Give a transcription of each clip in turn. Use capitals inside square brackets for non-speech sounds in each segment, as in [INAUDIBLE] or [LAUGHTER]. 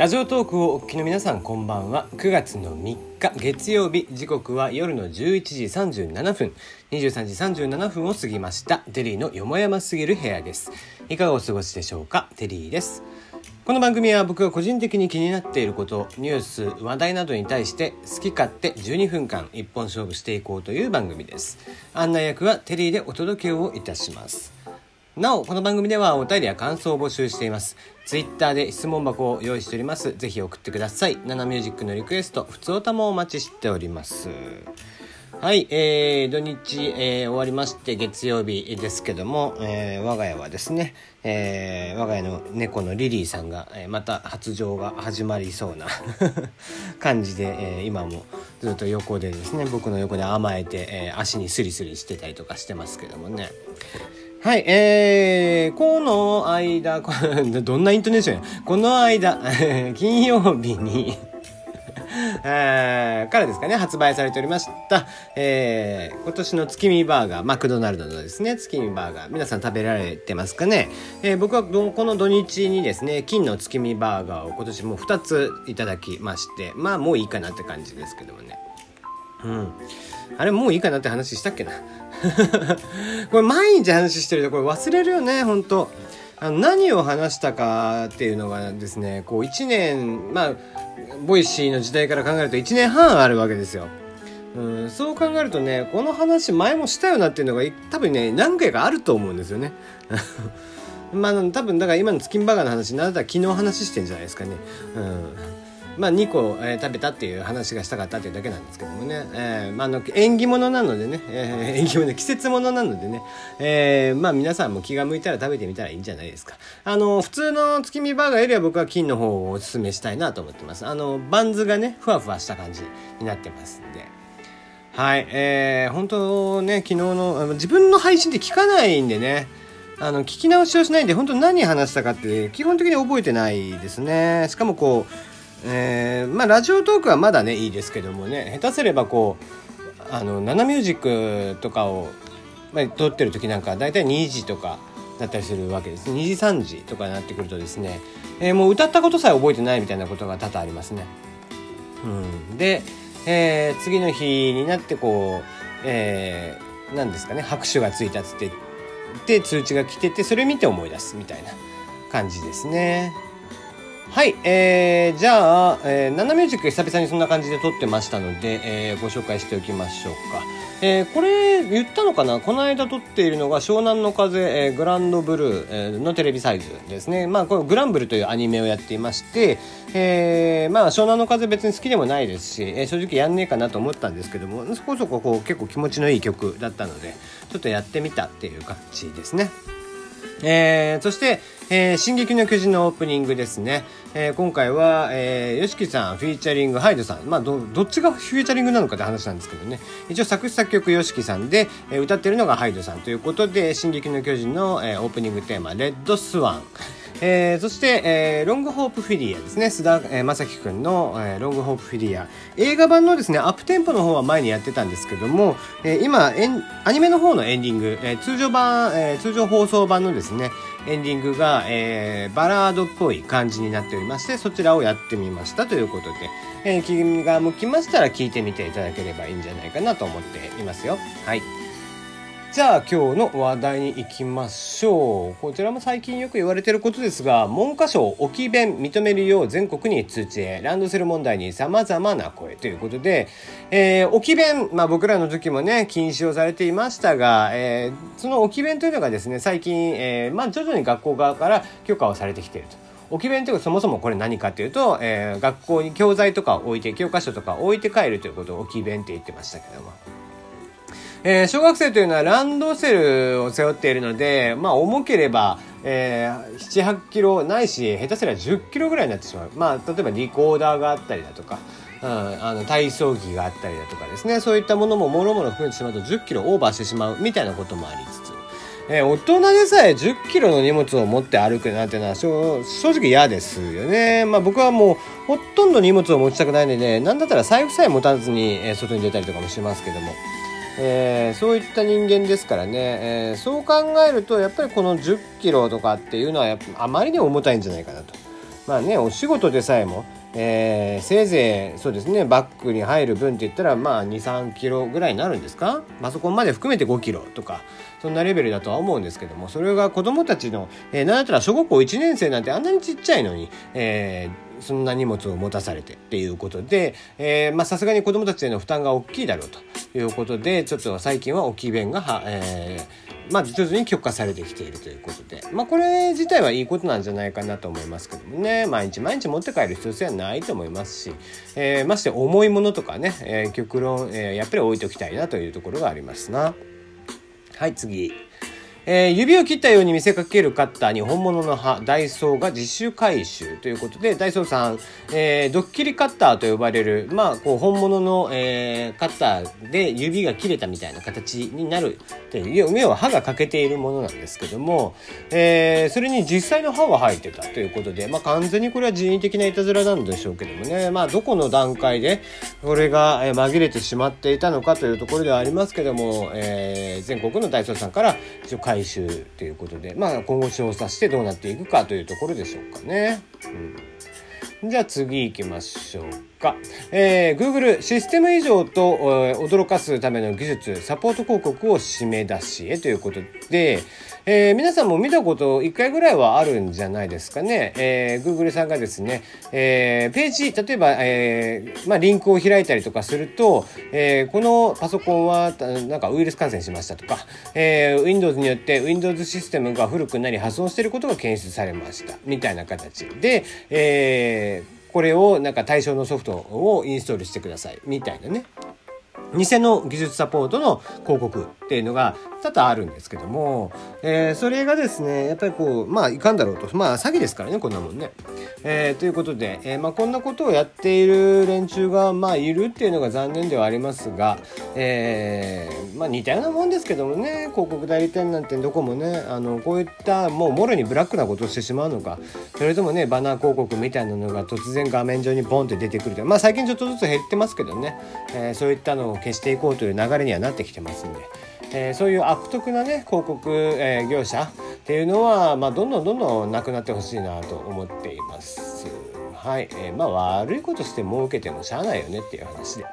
ラジオトークをお聞きの皆さんこんばんは。9月の3日月曜日。時刻は夜の11時37分。23時37分を過ぎました。テリーのよもやますぎる部屋です。いかがお過ごしでしょうか？テリーです。この番組は僕が個人的に気になっていることニュース話題などに対して好き勝手12分間一本勝負していこうという番組です。案内役はテリーでお届けをいたします。なお、この番組ではお便りや感想を募集しています。ツイッターで質問箱を用意しております。ぜひ送ってください。ナナミュージックのリクエスト、普通歌もお待ちしております。はい、えー、土日、えー、終わりまして月曜日ですけども、えー、我が家はですね、えー、我が家の猫のリリーさんが、えー、また発情が始まりそうな [LAUGHS] 感じで、えー、今もずっと横でですね僕の横で甘えて、えー、足にスリスリしてたりとかしてますけどもねはい、えー、この間、[LAUGHS] どんなイントネーションや？この間、[LAUGHS] 金曜日に、[LAUGHS] からですかね、発売されておりました、えー、今年の月見バーガー、マクドナルドのですね、月見バーガー、皆さん食べられてますかね、えー、僕はこの土日にですね、金の月見バーガーを今年もう2ついただきまして、まあもういいかなって感じですけどもね。うん。あれもういいかなって話したっけな？[LAUGHS] これ毎日話してるとこれ忘れるよね、本当あの何を話したかっていうのがですね、こう1年、まあ、ボイシーの時代から考えると1年半あるわけですよ。うん、そう考えるとね、この話前もしたよなっていうのが多分ね、何回かあると思うんですよね。[LAUGHS] まあ多分だから今のチキンバーガーの話、なんだったら昨日話してんじゃないですかね。うんまあ、2個、えー、食べたっていう話がしたかったっていうだけなんですけどもね、えーまあ、の縁起物なのでね、えー、縁起物季節物なのでね、えー、まあ皆さんも気が向いたら食べてみたらいいんじゃないですか。あの普通の月見バーガーよりは僕は金の方をおすすめしたいなと思ってます。あのバンズがねふわふわした感じになってますんで。はい、えー、本当ね昨日の自分の配信って聞かないんでね。あの聞き直しをしないんで本当何話したかって基本的に覚えてないですね。しかもこうえー、まあラジオトークはまだねいいですけどもね下手すればこうあのナナミュージックとかを、まあ、撮ってる時なんか大体2時とかだったりするわけです2時3時とかになってくるとですね、えー、もう歌ったことさえ覚えてないみたいなことが多々ありますね。うん、で、えー、次の日になってこう、えー、何ですかね拍手がついたっつってで通知が来ててそれ見て思い出すみたいな感じですね。はい、えー、じゃあ、えー、ナナミュージック久々にそんな感じで撮ってましたので、えー、ご紹介しておきましょうか。えー、これ言ったのかな？この間撮っているのが湘南の風、えー、グランドブルー、えー、のテレビサイズですね。まあ、このグランブルというアニメをやっていまして、えー、まあ、湘南の風別に好きでもないですし、えー、正直やんねえかなと思ったんですけども、そこそここう結構気持ちのいい曲だったので、ちょっとやってみたっていう感じですね。えー、そして、えー、進撃の巨人のオープニングですね。えー、今回は、えー、ヨシキさん、フィーチャリング、ハイドさん。まあ、ど、どっちがフィーチャリングなのかって話なんですけどね。一応作詞作曲ヨシキさんで、えー、歌ってるのがハイドさんということで、進撃の巨人の、えー、オープニングテーマ、 Red Swan。えー、そして、えー、ロングホープフィリアですね。菅田、えー、将暉くんの、えー、ロングホープフィリア。映画版のですね、アップテンポの方は前にやってたんですけども、えー、今、エン、アニメの方のエンディング、えー、通常版、えー、通常放送版のですね、エンディングが、えー、バラードっぽい感じになっておりまして、そちらをやってみましたということで、えー、気が向きましたら聞いてみていただければいいんじゃないかなと思っていますよ。はい。じゃあ今日の話題に行きましょう。こちらも最近よく言われていることですが、文科省置き弁認めるよう全国に通知へ、ランドセル問題に様々な声ということで、えー、置き弁、まあ僕らの時もね、禁止をされていましたが、えー、その置き弁というのがですね、最近、えー、まあ徐々に学校側から許可をされてきていると。置き弁というかそもそもこれ何かというと、えー、学校に教材とか置いて、教科書とか置いて帰るということを置き弁って言ってましたけども。えー、小学生というのはランドセルを背負っているので、まあ重ければ、えー、7、8キロないし、下手すりゃ10キロぐらいになってしまう。まあ、例えばリコーダーがあったりだとか、うん、あの体操着があったりだとかですね、そういったものももろもろ含めてしまうと10キロオーバーしてしまうみたいなこともありつつ、えー、大人でさえ10キロの荷物を持って歩くなんてのは正直嫌ですよね。まあ僕はもうほとんど荷物を持ちたくないので、ね、なんだったら財布さえ持たずに、外に出たりとかもしますけども。えー、そういった人間ですからね、えー、そう考えるとやっぱりこの1 0キロとかっていうのはあまりに重たいんじゃないかなと。まあねお仕事でさえもえー、せいぜいそうですねバッグに入る分って言ったらまあ23キロぐらいになるんですか？パソコンまで含めて5キロとかそんなレベルだとは思うんですけどもそれが子どもたちの、えー、なんだったら小学校1年生なんてあんなにちっちゃいのに、えーそんな荷物を持たされてっていうことでさすがに子どもたちへの負担が大きいだろうということでちょっと最近は置き弁がは、えー、まあ、徐々に許可されてきているということで、まあ、これ自体はいいことなんじゃないかなと思いますけどもね毎日毎日持って帰る必要性はないと思いますし、えー、まして重いものとかね、えー、極論、えやっぱり置いておきたいなというところがありますな。はい次。えー、指を切ったように見せかけるカッターに本物の刃ダイソーが自主回収ということでダイソーさん、えー、ドッキリカッターと呼ばれる、まあ、こう本物の、えー、カッターで指が切れたみたいな形になるという要は刃が欠けているものなんですけども、えー、それに実際の刃は入ってたということで、まあ、完全にこれは人為的ないたずらなんでしょうけどもね、まあ、どこの段階でこれが紛れてしまっていたのかというところではありますけども、えー、全国のダイソーさんから一応回収ということで、まあ、今後調査してどうなっていくかというところでしょうかね。うん、じゃあ次行きましょう。か、えー、Google システム異常と、えー、驚かすための技術サポート広告を締め出しへということで、えー、皆さんも見たこと1回ぐらいはあるんじゃないですかね、えー、Google さんがですね、えー、ページ例えば、えーまあ、リンクを開いたりとかすると、えー、このパソコンはなんかウイルス感染しましたとか、えー、Windows によって Windows システムが古くなり破損していることが検出されました。みたいな形。で、えーこれをなんか対象のソフトをインストールしてください。みたいなね。偽の技術サポートの広告っていうのが多々あるんですけども、えー、それがですねやっぱりこうまあいかんだろうとまあ詐欺ですからねこんなもんね。えー、ということで、えー、まあ、こんなことをやっている連中がまあいるっていうのが残念ではありますが、えまあ、似たようなもんですけどもね広告代理店なんてどこもねあのこういったもうもろにブラックなことをしてしまうのかそれともねバナー広告みたいなのが突然画面上にボンって出てくるとまあ最近ちょっとずつ減ってますけどね、えそういったのを消していこうという流れにはなってきてますんで。えー、そういう悪徳なね広告、えー、業者っていうのは、まあ、どんどんどんどんなくなってほしいなと思っています。はい、えー、まあ悪いことして儲けてもしゃあないよねっていう話で。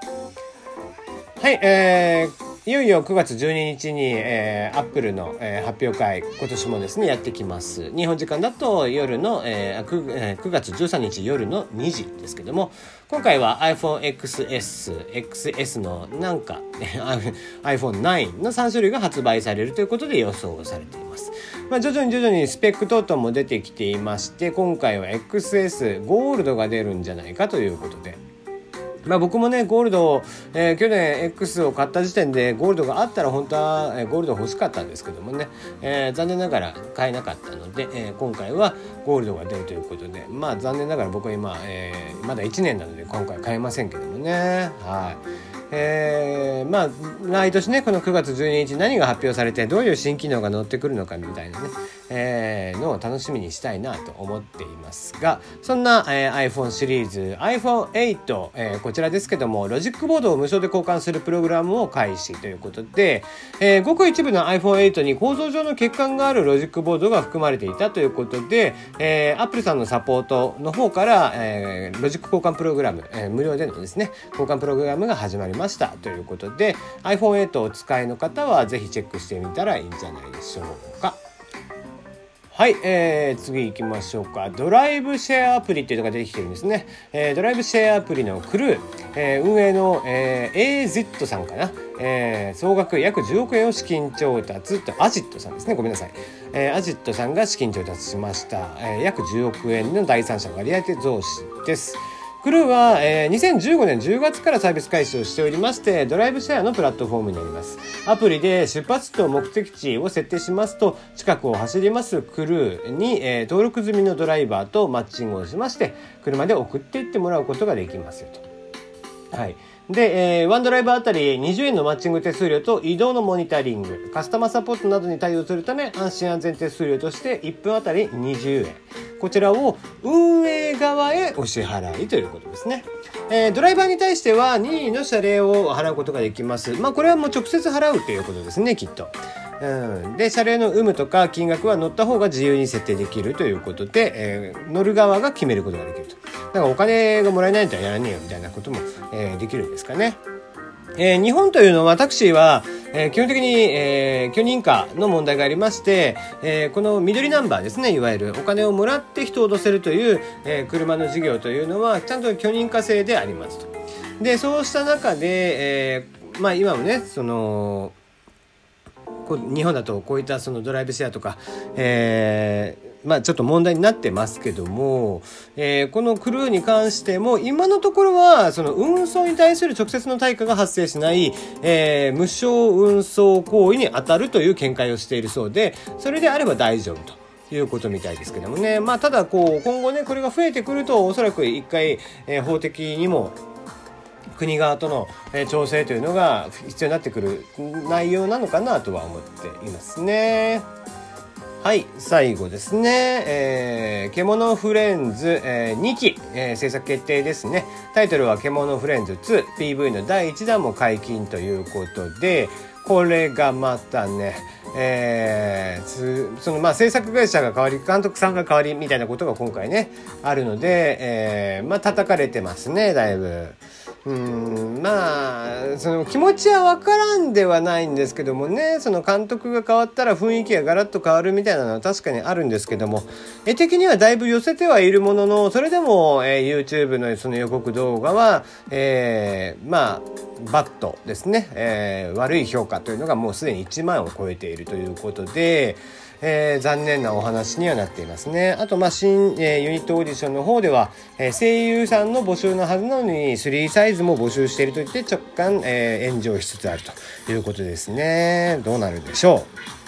はい、えー、いよいよ9月12日に、えー、アップルの、えー、発表会今年もですねやってきます日本時間だと夜の、えー 9, えー、9月13日夜の2時ですけども今回は iPhoneXS、XS のなんか [LAUGHS] iPhone9 の3種類が発売されるということで予想されています。まあ、徐々に徐々にスペック等々も出てきていまして今回は XS ゴールドが出るんじゃないかということで。まあ、僕もねゴールド、えー、去年 X を買った時点でゴールドがあったら本当は、え、ゴールド欲しかったんですけどもね、えー、残念ながら買えなかったので、え、今回はゴールドが出るということでまあ残念ながら僕は今、え、まだ1年なので今回買えませんけどもね。はい。えー、まあ毎年ねこの9月12日何が発表されてどういう新機能が載ってくるのかみたいなね、えー、のを楽しみにしたいなと思っていますがそんな、えー、iPhone シリーズ iPhone8、えー、こちらですけどもロジックボードを無償で交換するプログラムを開始ということで、えー、ごく一部の iPhone8 に構造上の欠陥があるロジックボードが含まれていたということで、えー、Apple さんのサポートの方から、えー、ロジック交換プログラム、えー、無料でのですね交換プログラムが始まりましたということで iPhone8 をお使いの方はぜひチェックしてみたらいいんじゃないでしょうか。はい、えー、次行きましょうか。ドライブシェアアプリっていうのが出てきてるんですね。えー、ドライブシェアアプリのクルー、えー、運営の、えー、AZ さんかな。えー、総額約10億円を資金調達とアジットさんですね。ごめんなさい。えー、アジットさんが資金調達しました。えー、約10億円の第三者割合増資です。クルーは、えー、2015年10月からサービス開始をしておりまして、ドライブシェアのプラットフォームになります。アプリで出発地と目的地を設定しますと、近くを走りますクルーに、えー、登録済みのドライバーとマッチングをしまして、車で送っていってもらうことができますよと。はい。で、えー、ワンドライバーあたり20円のマッチング手数料と移動のモニタリング、カスタマーサポートなどに対応するため安心安全手数料として1分あたり20円。こちらを運営側へお支払いということですね。えー、ドライバーに対しては任意の謝礼を払うことができます。まあこれはもう直接払うということですね、きっと。うん、で謝礼の有無とか金額は乗った方が自由に設定できるということで、えー、乗る側が決めることができるとだからお金がもらえないんだったらやらねえよみたいなことも、えー、できるんですかね。えー、日本というのはタクシーは、えー、基本的に、えー、許認可の問題がありまして、えー、この緑ナンバーですねいわゆるお金をもらって人を乗せるという、えー、車の事業というのはちゃんと許認可制でありますと。でそうした中で、えー、まあ今もねその日本だとこういったそのドライブシェアとか、えー、まあ、ちょっと問題になってますけども、えー、このクルーに関しても今のところはその運送に対する直接の対価が発生しない、えー、無償運送行為に当たるという見解をしているそうでそれであれば大丈夫と。いうことみたいですけどもね。まあ、ただ、こう、今後ね、これが増えてくると、おそらく一回、えー、法的にも、国側との調整というのが必要になってくる内容なのかなとは思っていますね。はい、最後ですね。えー、獣フレンズ、えー、2期、えー、制作決定ですね。タイトルは獣フレンズ2、PV の第1弾も解禁ということで、これがまたね、えー、そのまあ制作会社が変わり監督さんが変わりみたいなことが今回ねあるので、えー、まあ叩かれてますねだいぶ。うんまあその気持ちは分からんではないんですけどもねその監督が変わったら雰囲気がガラッと変わるみたいなのは確かにあるんですけども絵的にはだいぶ寄せてはいるもののそれでも、えー、YouTube のその予告動画は、えー、まあバットですね、えー、悪い評価というのがもうすでに1万を超えているということで。えー、残念なお話にはなっていますね。あと、まあ、新、えー、ユニットオーディションの方では、えー、声優さんの募集のはずなのに、3サイズも募集していると言って、直感、えー、炎上しつつあるということですね。どうなるでしょう。